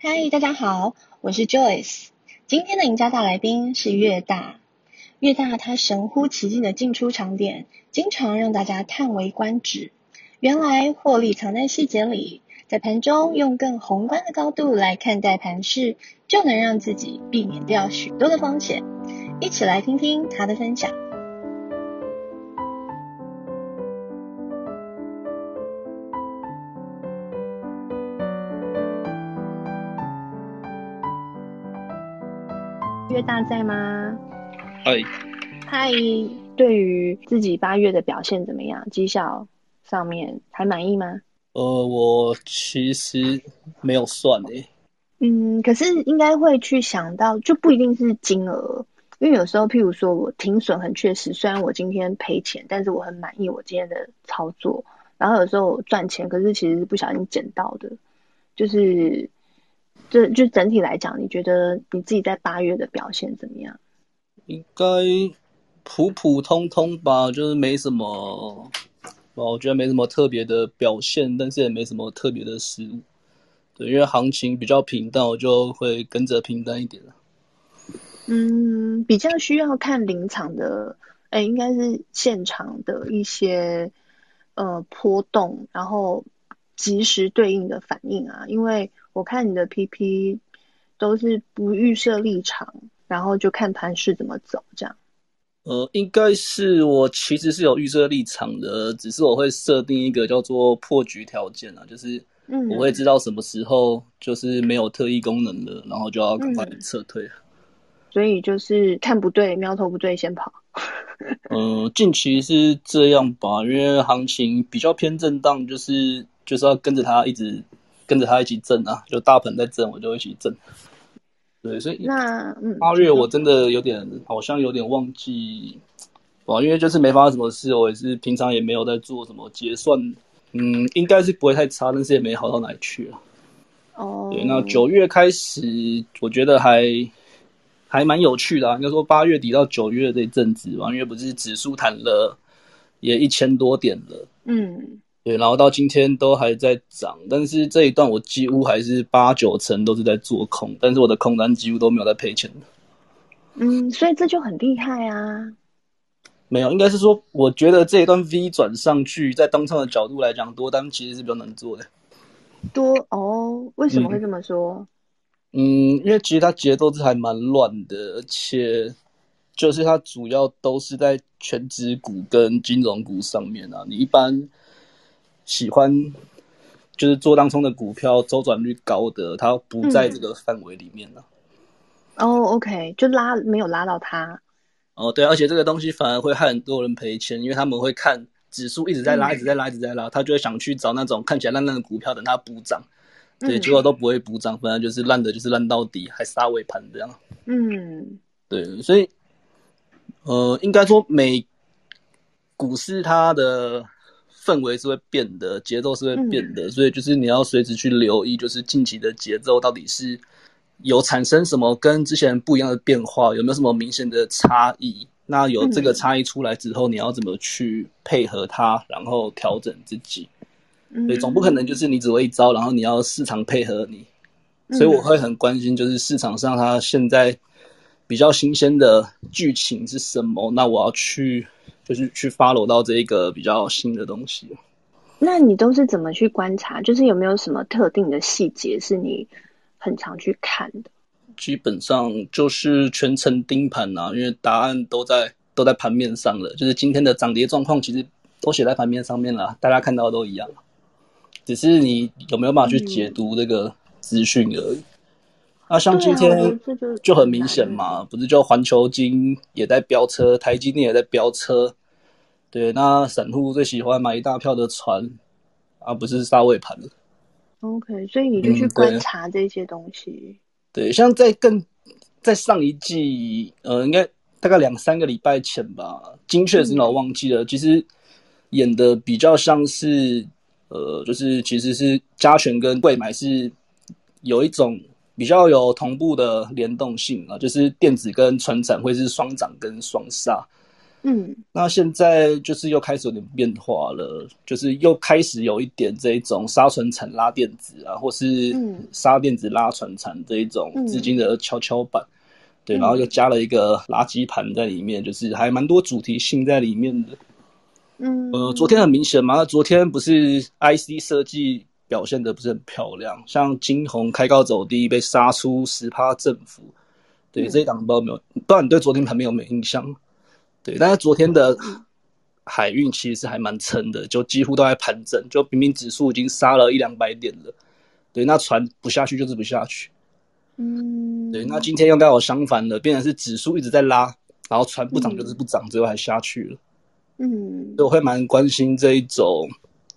嗨，大家好，我是 Joyce。今天的赢家大来宾是越大。越大他神乎其技的进出场点，经常让大家叹为观止。原来获利藏在细节里，在盘中用更宏观的高度来看待盘势，就能让自己避免掉许多的风险。一起来听听他的分享。越大在吗？嗨，嗨，对于自己八月的表现怎么样？绩效上面还满意吗？呃，我其实没有算诶。嗯，可是应该会去想到，就不一定是金额，因为有时候，譬如说我停损很确实，虽然我今天赔钱，但是我很满意我今天的操作。然后有时候我赚钱，可是其实是不小心捡到的，就是。就就整体来讲，你觉得你自己在八月的表现怎么样？应该普普通通吧，就是没什么，我觉得没什么特别的表现，但是也没什么特别的失误。对，因为行情比较平淡，我就会跟着平淡一点了。嗯，比较需要看临场的，哎，应该是现场的一些呃波动，然后及时对应的反应啊，因为。我看你的 PP 都是不预设立场，然后就看盘势怎么走，这样。呃，应该是我其实是有预设立场的，只是我会设定一个叫做破局条件啊，就是我会知道什么时候就是没有特异功能了，然后就要赶快撤退。嗯。所以就是看不对，苗头不对，先跑。嗯、呃，近期是这样吧，因为行情比较偏震荡，就是就是要跟着它一直。跟着他一起震啊，就大盆在震，我就一起震。对，所以那八月我真的有点，好像有点忘记，哇，因为就是没发生什么事，我也是平常也没有在做什么结算，嗯，应该是不会太差，但是也没好到哪里去啊。哦，对，那九月开始，我觉得还还蛮有趣的啊。应该说八月底到九月这一阵子吧，因为不是指数弹了也一千多点了，嗯。对，然后到今天都还在涨，但是这一段我几乎还是八九成都是在做空，但是我的空单几乎都没有在赔钱。嗯，所以这就很厉害啊。没有，应该是说，我觉得这一段 V 转上去，在当仓的角度来讲，多单其实是比较难做的。多哦？为什么会这么说？嗯，嗯，因为其实它节奏是还蛮乱的，而且就是它主要都是在权值股跟金融股上面啊，你一般。喜欢就是做当冲的股票，周转率高的，它不在这个范围里面了。哦、嗯 oh,，OK，就拉没有拉到它。哦，对，而且这个东西反而会害很多人赔钱，因为他们会看指数一直在拉，嗯、一直在拉，一直在拉，他就会想去找那种看起来烂烂的股票，等它补涨。对，结果都不会补涨，反正就是烂的，就是烂到底，还杀尾盘这样。嗯，对，所以呃，应该说美股市它的。氛围是会变的，节奏是会变的，嗯，所以就是你要随时去留意，就是近期的节奏到底是有产生什么跟之前不一样的变化，有没有什么明显的差异？那有这个差异出来之后，你要怎么去配合它，然后调整自己？所以总不可能就是你只会一招，然后你要市场配合你。所以我会很关心，就是市场上它现在比较新鲜的剧情是什么？那我要去。就是去 follow 到这一个比较新的东西。那你都是怎么去观察？就是有没有什么特定的细节是你很常去看的？基本上就是全程盯盘啊，因为答案都在都在盘面上了。就是今天的涨跌状况其实都写在盘面上面了，大家看到的都一样。只是你有没有办法去解读这个资讯而已。嗯啊，像今天就很明显嘛，不是就环球金也在飙车，台积电也在飙车，对，那散户最喜欢买一大票的船，而、啊、不是杀尾盘。OK，所以你就去观察这些东西。嗯、对，对，像在更在上一季，呃，应该大概两三个礼拜前吧，精确是我忘记了、嗯，其实演的比较像是，呃，就是其实是加权跟柜买是有一种。比较有同步的联动性啊，就是电子跟传产会是双涨跟双杀，嗯，那现在就是又开始有点变化了，就是又开始有一点这一种杀传产拉电子啊，或是杀电子拉传产这一种资金的跷跷板，嗯、对，然后又加了一个垃圾盘在里面，就是还蛮多主题性在里面的。嗯，呃，昨天很明显嘛，昨天不是 IC 设计表现得不是很漂亮，像金红开高走低被杀出十趴振幅，对，嗯、这一档不知道有没有，不知道你对昨天盘面有没有印象？对，但是昨天的海运其实是还蛮撑的，就几乎都在盘整，就明明指数已经杀了一两百点了，对，那船不下去就是不下去，嗯，对，那今天又刚好相反了，变成是指数一直在拉，然后船不涨就是不涨，最后还下去了，嗯，所以我会蛮关心这一种，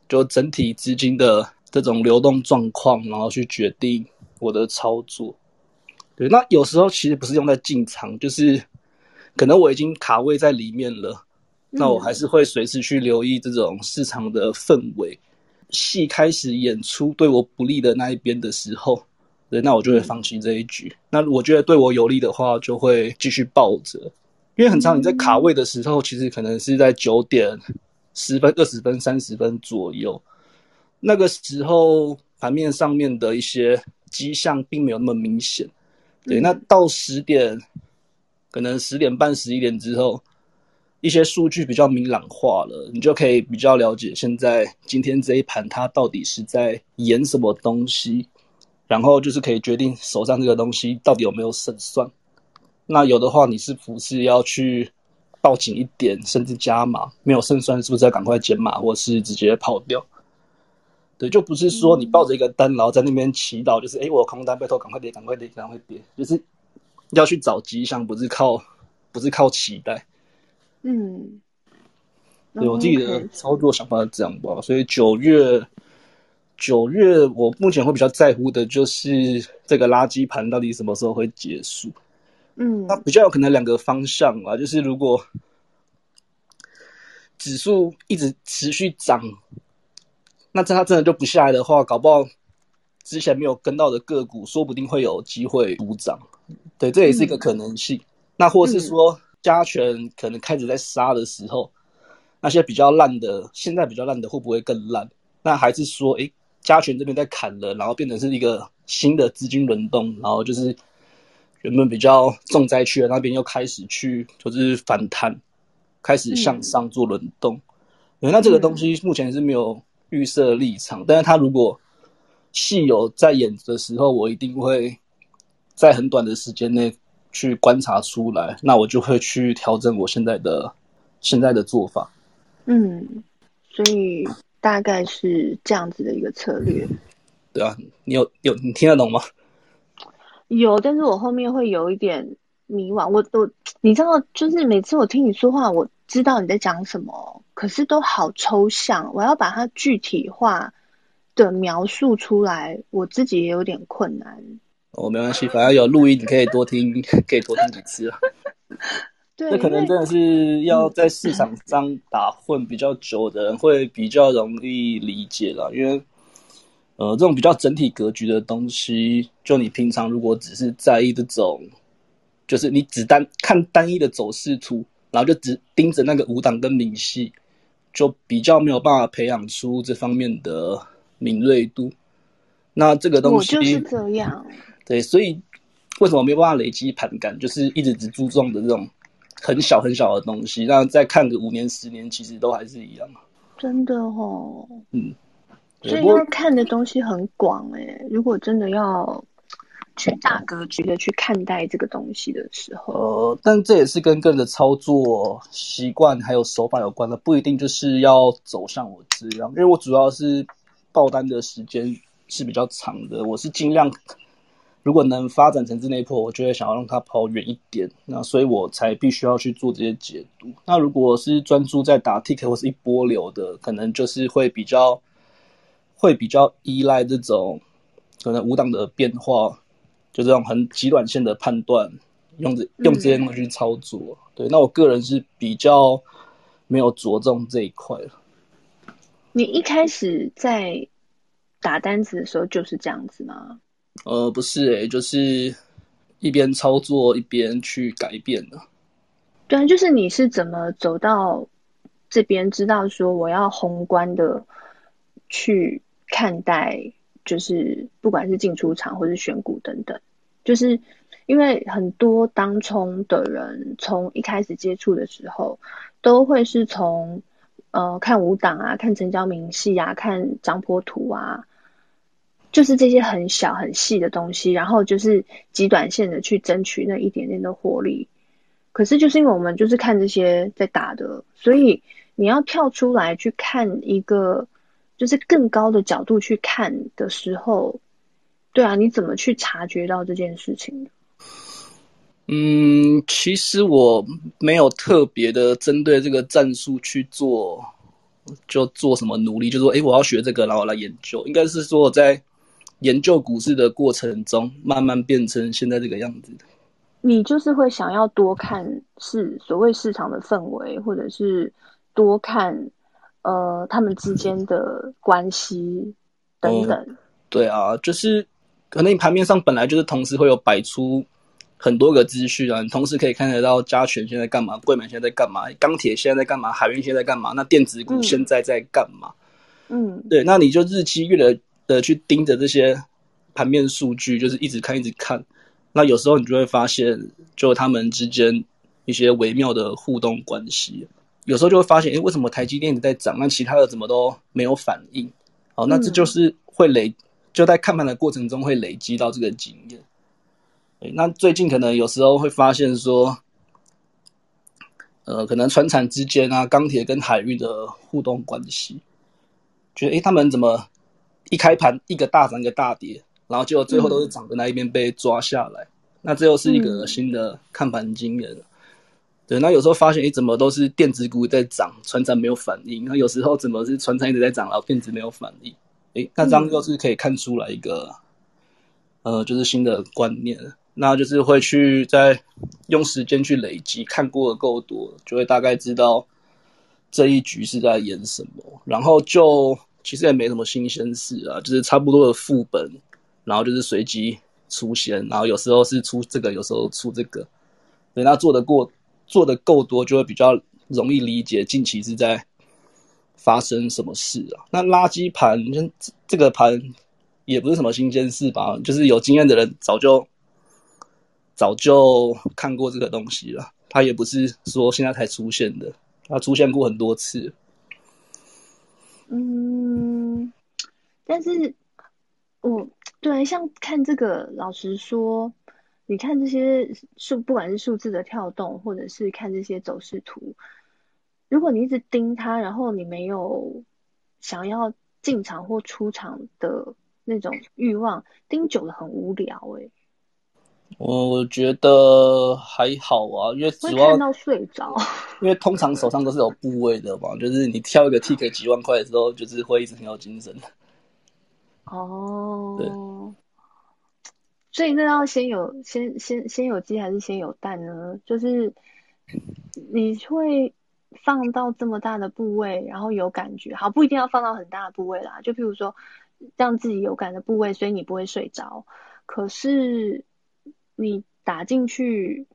就整体资金的这种流动状况，然后去决定我的操作，对，那有时候其实不是用在进场，就是。可能我已经卡位在里面了，那我还是会随时去留意这种市场的氛围。戏开始演出对我不利的那一边的时候，对，那我就会放弃这一局。那我觉得对我有利的话，就会继续抱着。因为很常你在卡位的时候，其实可能是在九点十分、二十分、三十分左右，那个时候盘面上面的一些迹象并没有那么明显。对，那到十点。可能十点半、十一点之后，一些数据比较明朗化了，你就可以比较了解现在今天这一盘它到底是在演什么东西，然后就是可以决定手上这个东西到底有没有胜算。那有的话，你是不是要去抱紧一点，甚至加码？没有胜算，是不是要赶快减码，或是直接跑掉？对，就不是说你抱着一个单，然后在那边祈祷，就是哎，我空单被偷，赶快跌，赶快跌，赶快跌，就是。要去找吉祥，不是靠，不是靠期待。嗯，对我自己的操作想法是这样吧。所以九月，九月我目前会比较在乎的就是这个垃圾盘到底什么时候会结束。嗯，那比较有可能两个方向啊，就是如果指数一直持续涨，那这它真的就不下来的话，搞不好之前没有跟到的个股，说不定会有机会补涨。对，这也是一个可能性。嗯、那或是说，加权可能开始在杀的时候，嗯、那些比较烂的，现在比较烂的会不会更烂？那还是说，诶，加权这边在砍了，然后变成是一个新的资金轮动，然后就是原本比较重灾区的那边又开始去就是反弹，开始向上做轮动。嗯、那这个东西目前是没有预设立场，嗯、但是他如果戏有在演的时候，我一定会。在很短的时间内去观察出来，那我就会去调整我现在的现在的做法。嗯，所以大概是这样子的一个策略。对啊，你有有你听得懂吗？有，但是我后面会有一点迷惘。我我你知道，就是每次我听你说话，我知道你在讲什么，可是都好抽象，我要把它具体化的描述出来，我自己也有点困难。哦，没关系，反正有录音，你可以多听，可以多听几次啊。对，这可能真的是要在市场上打混比较久的人会比较容易理解了，因为呃，这种比较整体格局的东西，就你平常如果只是在意这种，就是你只单看单一的走势图，然后就只盯着那个五档跟明细，就比较没有办法培养出这方面的敏锐度。那这个东西我就是这样。对，所以为什么没有办法累积盘感？就是一直只注重的这种很小很小的东西，那再看个五年、十年，其实都还是一样。真的哦，嗯，所以要看的东西很广哎。如果真的要去大格局的去看待这个东西的时候，呃，但这也是跟个人的操作习惯还有手法有关的，不一定就是要走向我这样，因为我主要是爆单的时间是比较长的，我是尽量。如果能发展成日内破，我就会想要让它跑远一点，那所以我才必须要去做这些解读。那如果是专注在打 tick 或是一波流的，可能就是会比较会比较依赖这种可能五档的变化，就这种很极短线的判断，用这用这些东西去操作。嗯、对，那我个人是比较没有着重这一块。你一开始在打单子的时候就是这样子吗？呃，不是诶、欸，就是一边操作一边去改变的。对啊，就是你是怎么走到这边，知道说我要宏观的去看待，就是不管是进出场或是选股等等，就是因为很多当冲的人从一开始接触的时候，都会是从呃看五档啊，看成交明细啊，看涨波图啊。就是这些很小很细的东西，然后就是极短线的去争取那一点点的获利。可是就是因为我们就是看这些在打的，所以你要跳出来去看一个就是更高的角度去看的时候，对啊，你怎么去察觉到这件事情？嗯，其实我没有特别的针对这个战术去做，就做什么努力，就说诶，我要学这个，然后来研究。应该是说我在。研究股市的过程中，慢慢变成现在这个样子的。你就是会想要多看是所谓市场的氛围，或者是多看呃他们之间的关系等等。嗯。对啊，就是可能你盘面上本来就是同时会有摆出很多个资讯啊，你同时可以看得到加权现在干嘛，柜买现在在干嘛，钢铁现在在干嘛，海运现在在干嘛，那电子股现在在干嘛？嗯，对，那你就日积月累。的去盯着这些盘面数据，就是一直看，一直看。那有时候你就会发现，就他们之间一些微妙的互动关系。有时候就会发现，诶，为什么台积电一直在涨，那其他的怎么都没有反应？好，那这就是会累，就在看盘的过程中会累积到这个经验。诶，那最近可能有时候会发现说，呃，可能船产之间啊，钢铁跟海运的互动关系，觉得诶，他们怎么？一开盘一个大涨一个大跌，然后结果最后都是涨的那一边被抓下来，嗯、那这又是一个新的看盘经验。嗯、对，那有时候发现，诶，怎么都是电子股在涨，船长没有反应；那有时候怎么是船长一直在涨，然后电子没有反应？诶，那这样就是可以看出来一个，嗯、呃，就是新的观念。那就是会去在用时间去累积，看过的够多，就会大概知道这一局是在演什么，然后就。其实也没什么新鲜事啊，就是差不多的副本，然后就是随机出现，然后有时候是出这个，有时候出这个。等他做得过，做的够多，就会比较容易理解近期是在发生什么事啊。那垃圾盘，这这个盘也不是什么新鲜事吧？就是有经验的人早就早就看过这个东西了，它也不是说现在才出现的，它出现过很多次。嗯，但是我对像看这个，老实说，你看这些数，不管是数字的跳动，或者是看这些走势图，如果你一直盯它，然后你没有想要进场或出场的那种欲望，盯久了很无聊诶。我我觉得还好啊，因为主要看到睡着。因为通常手上都是有部位的嘛，就是你挑一个 tick 几万块的时候，就是会一直很有精神。哦，对。所以那要先有先先先有鸡还是先有蛋呢？就是你会放到这么大的部位，然后有感觉，好，不一定要放到很大的部位啦。就譬如说让自己有感的部位，所以你不会睡着。可是。你打进去，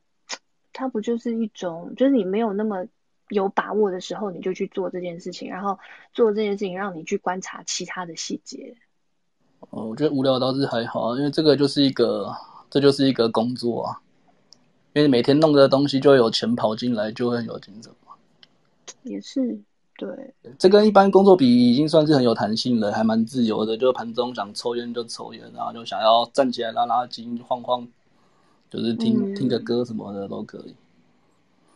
它不就是一种，就是你没有那么有把握的时候，你就去做这件事情，然后做这件事情让你去观察其他的细节。哦，我觉得无聊倒是还好啊，因为这个就是一个，这就是一个工作啊，因为你每天弄这个东西，就会有钱跑进来，就会很有精神嘛。也是。对，这跟一般工作比，已经算是很有弹性了，还蛮自由的。就盘中想抽烟就抽烟，然后就想要站起来拉拉筋、晃晃。就是听、嗯、听个歌什么的都可以，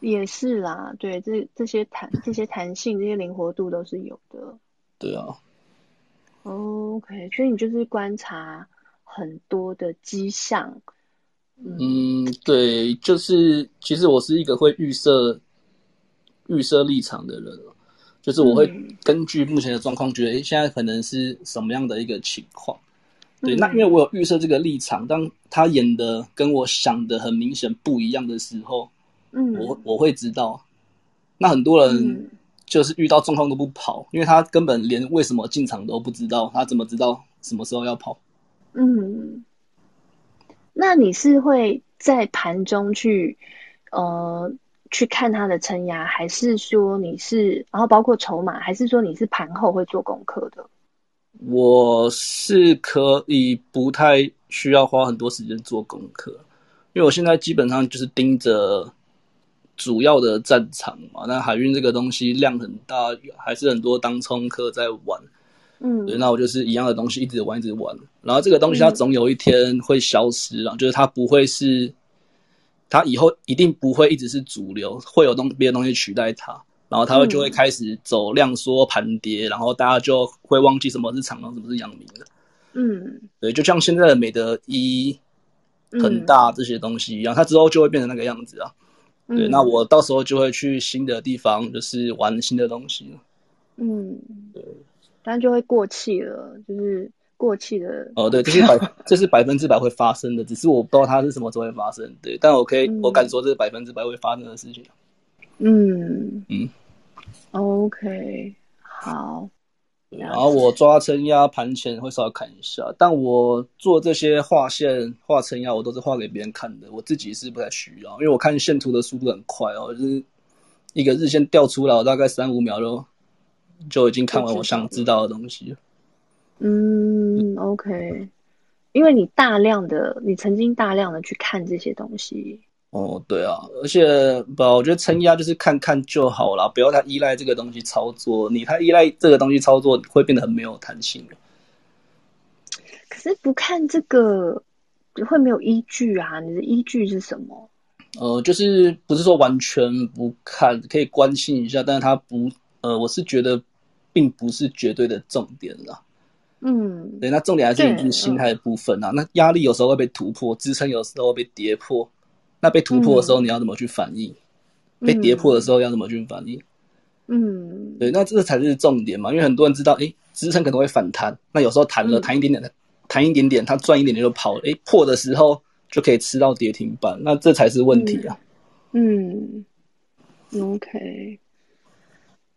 也是啦，对，这这些弹这些弹性、这些灵活度都是有的。对啊。OK，所以你就是观察很多的迹象。嗯，嗯对，就是其实我是一个会预设预设立场的人，就是我会根据目前的状况，觉得诶现在可能是什么样的一个情况。对，那因为我有预设这个立场，当他演的跟我想的很明显不一样的时候，嗯，我我会知道。那很多人就是遇到状况都不跑，因为他根本连为什么进场都不知道，他怎么知道什么时候要跑？嗯，那你是会在盘中去呃去看他的撑压，还是说你是，然后包括筹码，还是说你是盘后会做功课的？我是可以不太需要花很多时间做功课，因为我现在基本上就是盯着主要的战场嘛。那海运这个东西量很大，还是很多当冲客在玩。嗯，对，那我就是一样的东西一直玩一直玩，然后这个东西它总有一天会消失啊，嗯、就是它不会是，它以后一定不会一直是主流，会有东别的东西取代它。然后它会就会开始走量缩盘跌，嗯、然后大家就会忘记什么是长荣，什么是阳明的。嗯，对，就像现在的美德一很大这些东西一样，嗯、它之后就会变成那个样子啊。嗯、对，那我到时候就会去新的地方，就是玩新的东西。嗯，对，但就会过气了，就是过气的。哦，对，这是百 这是百分之百会发生的，只是我不知道它是什么时候会发生。对，但我可以，嗯、我敢说这是百分之百会发生的事情。嗯嗯。OK，好。然后我抓撑压盘前会稍微看一下，但我做这些画线、画撑压，我都是画给别人看的，我自己是不太需要，因为我看线图的速度很快哦，就是一个日线掉出来，我大概三五秒就就已经看完我想知道的东西了。嗯，OK，因为你大量的，你曾经大量的去看这些东西。哦，对啊，而且不，我觉得撑压就是看看就好了，不要太依赖这个东西操作。你太依赖这个东西操作，会变得很没有弹性。可是不看这个会没有依据啊？你的依据是什么？呃，就是不是说完全不看，可以关心一下，但是它不，呃，我是觉得并不是绝对的重点啦。嗯，对，那重点还是你心态的部分啊。嗯、那压力有时候会被突破，支撑有时候会被跌破。那被突破的时候，你要怎么去反应？嗯、被跌破的时候要怎么去反应？嗯，对，那这才是重点嘛。因为很多人知道，诶，支撑可能会反弹，那有时候弹了，弹一点点，弹一点点，它赚一点点就跑了。诶，破的时候就可以吃到跌停板，那这才是问题啊。嗯，嗯，OK，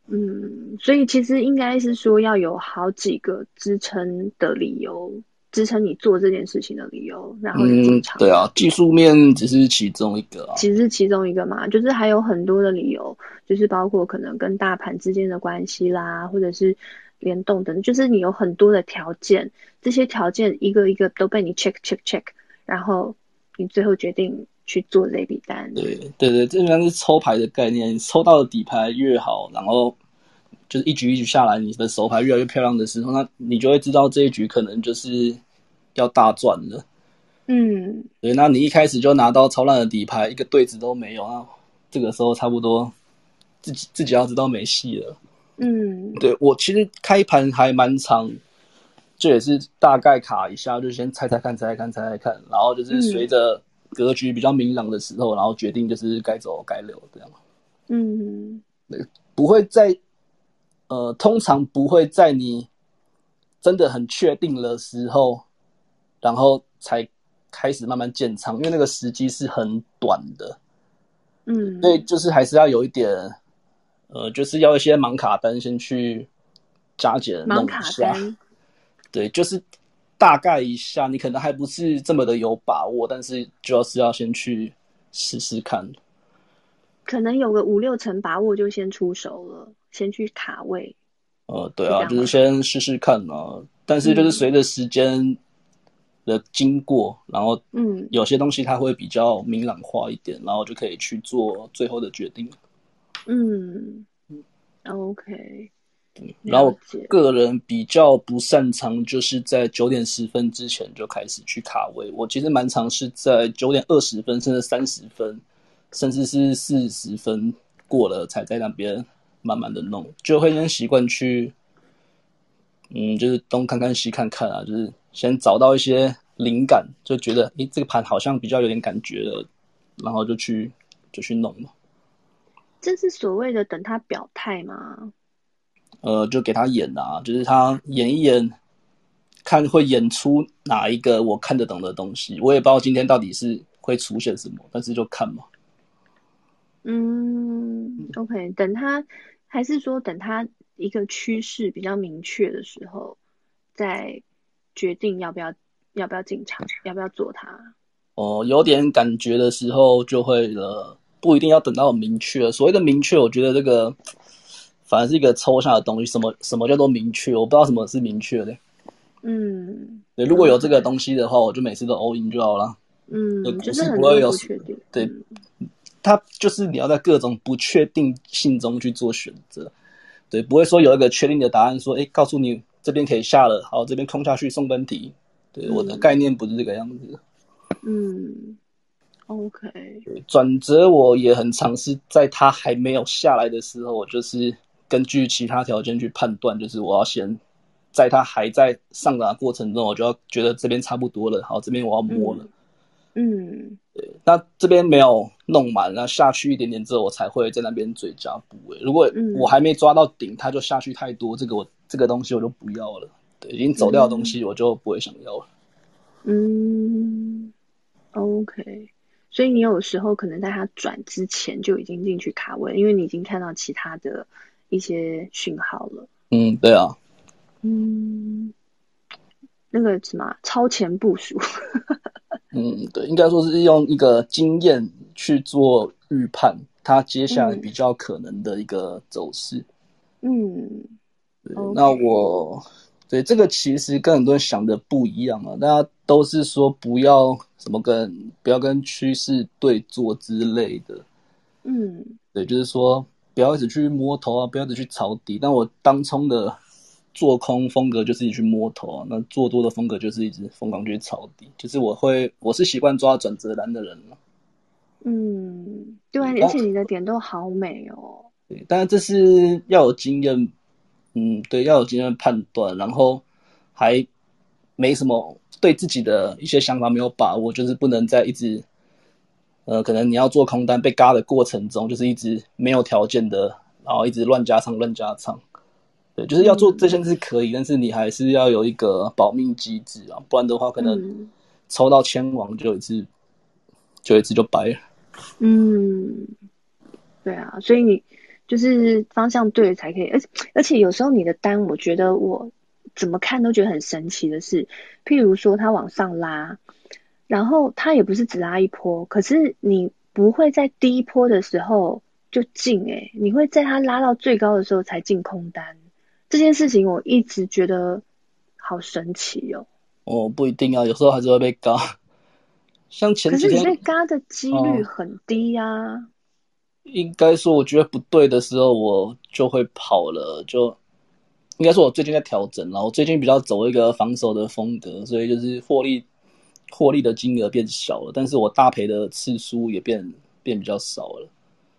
嗯，所以其实应该是说要有好几个支撑的理由。支撑你做这件事情的理由，然后进场。嗯，对啊，技术面只是其中一个啊，其实是其中一个嘛，就是还有很多的理由，就是包括可能跟大盘之间的关系啦，或者是联动等，就是你有很多的条件，这些条件一个一个都被你 check check check，然后你最后决定去做这笔单。对对对，这应该是抽牌的概念，抽到的底牌越好，然后。就是一局一局下来，你的手牌越来越漂亮的时候，那你就会知道这一局可能就是要大赚了。嗯，对，那你一开始就拿到超烂的底牌，一个对子都没有，那这个时候差不多自己自己要知道没戏了。嗯，对，我其实开盘还蛮长，这也是大概卡一下，就先猜猜看，猜猜看，猜猜看，然后就是随着格局比较明朗的时候，然后决定就是该走该留这样。嗯，对，不会在。呃，通常不会在你真的很确定的时候，然后才开始慢慢建仓，因为那个时机是很短的。嗯，所以就是还是要有一点，呃，就是要一些盲卡单先去加减弄一下。盲卡单。对，就是大概一下，你可能还不是这么的有把握，但是主要是要先去试试看。可能有个五六成把握就先出手了。先去卡位，呃，对啊，就是先试试看嘛。但是就是随着时间的经过，嗯、然后嗯，有些东西它会比较明朗化一点，然后就可以去做最后的决定。嗯，OK。然后个人比较不擅长，就是在九点十分之前就开始去卡位。我其实蛮尝试在九点二十分，甚至三十分，甚至是四十分过了才在那边。慢慢的弄，就会先习惯去，嗯，就是东看看西看看啊，就是先找到一些灵感，就觉得，诶，这个盘好像比较有点感觉了，然后就去就去弄嘛。这是所谓的等他表态吗？呃，就给他演啊，就是他演一演，看会演出哪一个我看得懂的东西。我也不知道今天到底是会出现什么，但是就看嘛。嗯，OK，等他。还是说等它一个趋势比较明确的时候，再决定要不要要不要进场，要不要做它。哦，有点感觉的时候就会了，不一定要等到明确。所谓的明确，我觉得这个反而是一个抽象的东西。什么什么叫做明确？我不知道什么是明确的。嗯，对，如果有这个东西的话，我就每次都 all in 就好了。嗯，就是不会有确定。对，它就是你要在各种不确定性中去做选择。对，不会说有一个确定的答案，说，哎，告诉你这边可以下了，好，这边空下去送分题。对，我的概念不是这个样子。嗯，OK。转折我也很尝试，在它还没有下来的时候，我就是根据其他条件去判断，就是我要先在它还在上涨的过程中，我就要觉得这边差不多了，好，这边我要摸了。嗯，对，那这边没有弄满，那下去一点点之后，我才会在那边追加部位。如果我还没抓到顶，它就下去太多，这个我这个东西我就不要了。对，已经走掉的东西我就不会想要了。嗯，OK。所以你有时候可能在它转之前就已经进去卡位，因为你已经看到其他的一些讯号了。嗯，对啊。嗯，那个什么超前部署。嗯，对，应该说是用一个经验去做预判，它接下来比较可能的一个走势。嗯，对.那我对这个其实跟很多人想的不一样啊，大家都是说不要什么跟不要跟趋势对做之类的。嗯，对，就是说不要一直去摸头啊，不要一直去抄底。但我当冲的。做空风格就是一直去摸头啊，那做多的风格就是一直疯狂去抄底。就是我会，我是习惯抓转折篮的人了。嗯，对啊，而且你的点都好美哦。对，但是这是要有经验，嗯，对，要有经验判断，然后还没什么对自己的一些想法没有把握，就是不能再一直，呃，可能你要做空单被嘎的过程中，就是一直没有条件的，然后一直乱加仓乱加仓。对，就是要做这些是可以，嗯，但是你还是要有一个保命机制啊，不然的话，可能抽到千王就一次，就一次就白了。嗯，对啊，所以你就是方向对了才可以，而且而且有时候你的单，我觉得我怎么看都觉得很神奇的是，譬如说它往上拉，然后它也不是只拉一波，可是你不会在第一波的时候就进，诶，你会在它拉到最高的时候才进空单。这件事情我一直觉得好神奇哦。哦，不一定啊，有时候还是会被嘎。像前几天，可是你被嘎的几率很低呀、啊哦。应该说，我觉得不对的时候，我就会跑了。就应该说，我最近在调整，然后我最近比较走一个防守的风格，所以就是获利获利的金额变小了，但是我大赔的次数也变变比较少了。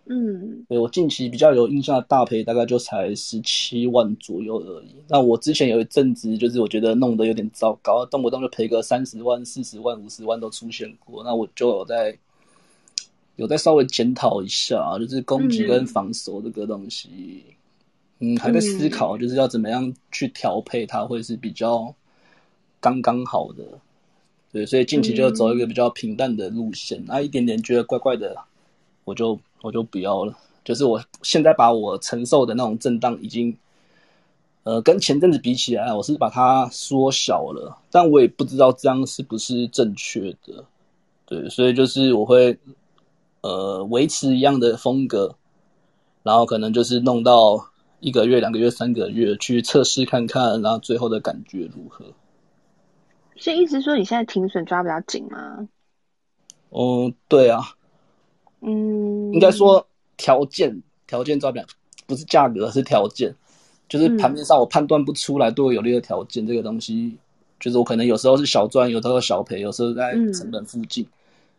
嗯，对，我近期比较有印象的大赔大概就才十七万左右而已。那我之前有一阵子，就是我觉得弄得有点糟糕，动不动就赔个三十万、四十万、五十万都出现过。那我就有在有在稍微检讨一下，就是攻击跟防守这个东西，嗯，嗯，还在思考，就是要怎么样去调配它，会是比较刚刚好的。对，所以近期就走一个比较平淡的路线，那、嗯啊、一点点觉得怪怪的，我就。我就不要了，就是我现在把我承受的那种震荡已经，呃，跟前阵子比起来，我是把它缩小了，但我也不知道这样是不是正确的，对，所以就是我会，呃，维持一样的风格，然后可能就是弄到一个月、两个月、三个月去测试看看，然后最后的感觉如何。所以意思说你现在停损抓比较紧吗？嗯，对啊。嗯，应该说条件条件照表不是价格，是条件，就是盘面上我判断不出来对我有利的条件，这个东西就是我可能有时候是小赚，有时候小赔，有时候在成本附近。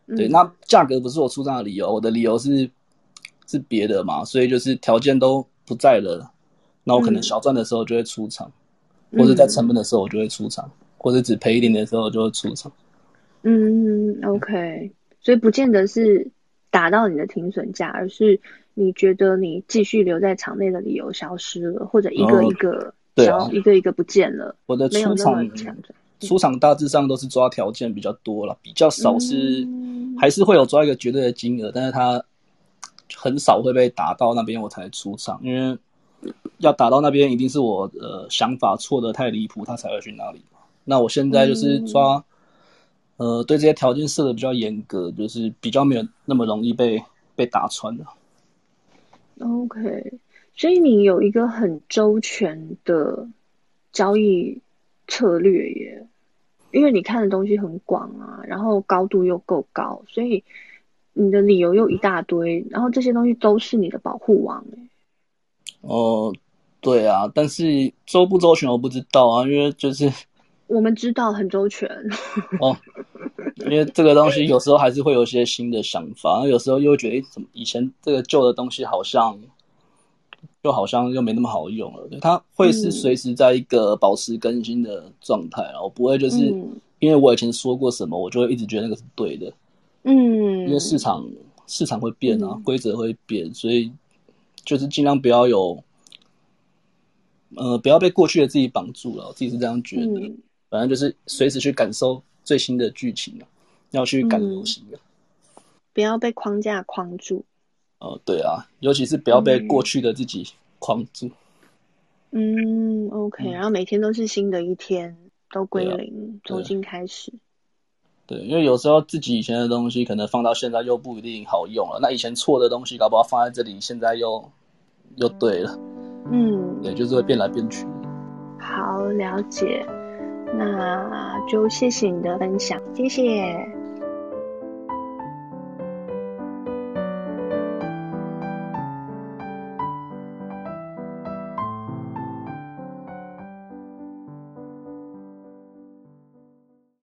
嗯、对，那价格不是我出账的理由，我的理由是是别的嘛，所以就是条件都不在了，那我可能小赚的时候就会出场，嗯、或者在成本的时候我就会出场，或者只赔一点点的时候我就会出场。嗯，OK，所以不见得是。达到你的停损价，而是你觉得你继续留在场内的理由消失了，或者一个一个消、哦啊，一个一个不见了。我的出场出场大致上都是抓条件比较多了，比较少是、嗯、还是会有抓一个绝对的金额，但是它很少会被打到那边我才出场，因为要打到那边一定是我呃想法错的太离谱，他才会去那里。那我现在就是抓。呃，对这些条件设的比较严格，就是比较没有那么容易被被打穿的。OK，所以你有一个很周全的交易策略耶，因为你看的东西很广啊，然后高度又够高，所以你的理由又一大堆，然后这些东西都是你的保护网耶。哦，对啊，但是周不周全我不知道啊，因为就是我们知道很周全 哦，因为这个东西有时候还是会有一些新的想法，有时候又觉得，诶，怎么以前这个旧的东西好像，就好像又没那么好用了。它会是随时在一个保持更新的状态，然后不会就是因为我以前说过什么，我就会一直觉得那个是对的。嗯，因为市场市场会变啊，规则会变，所以。就是尽量不要有，呃，不要被过去的自己绑住了。我自己是这样觉得。嗯、反正就是随时去感受最新的剧情，要去赶流行的，不要被框架框住。哦、呃，对啊，尤其是不要被过去的自己框住。嗯，OK，然后每天都是新的一天，都归零，重新开始。对，因为有时候自己以前的东西可能放到现在又不一定好用了，那以前错的东西搞不好放在这里，现在又又对了。嗯，对，就是会变来变去。好，了解，那就谢谢你的分享，谢谢。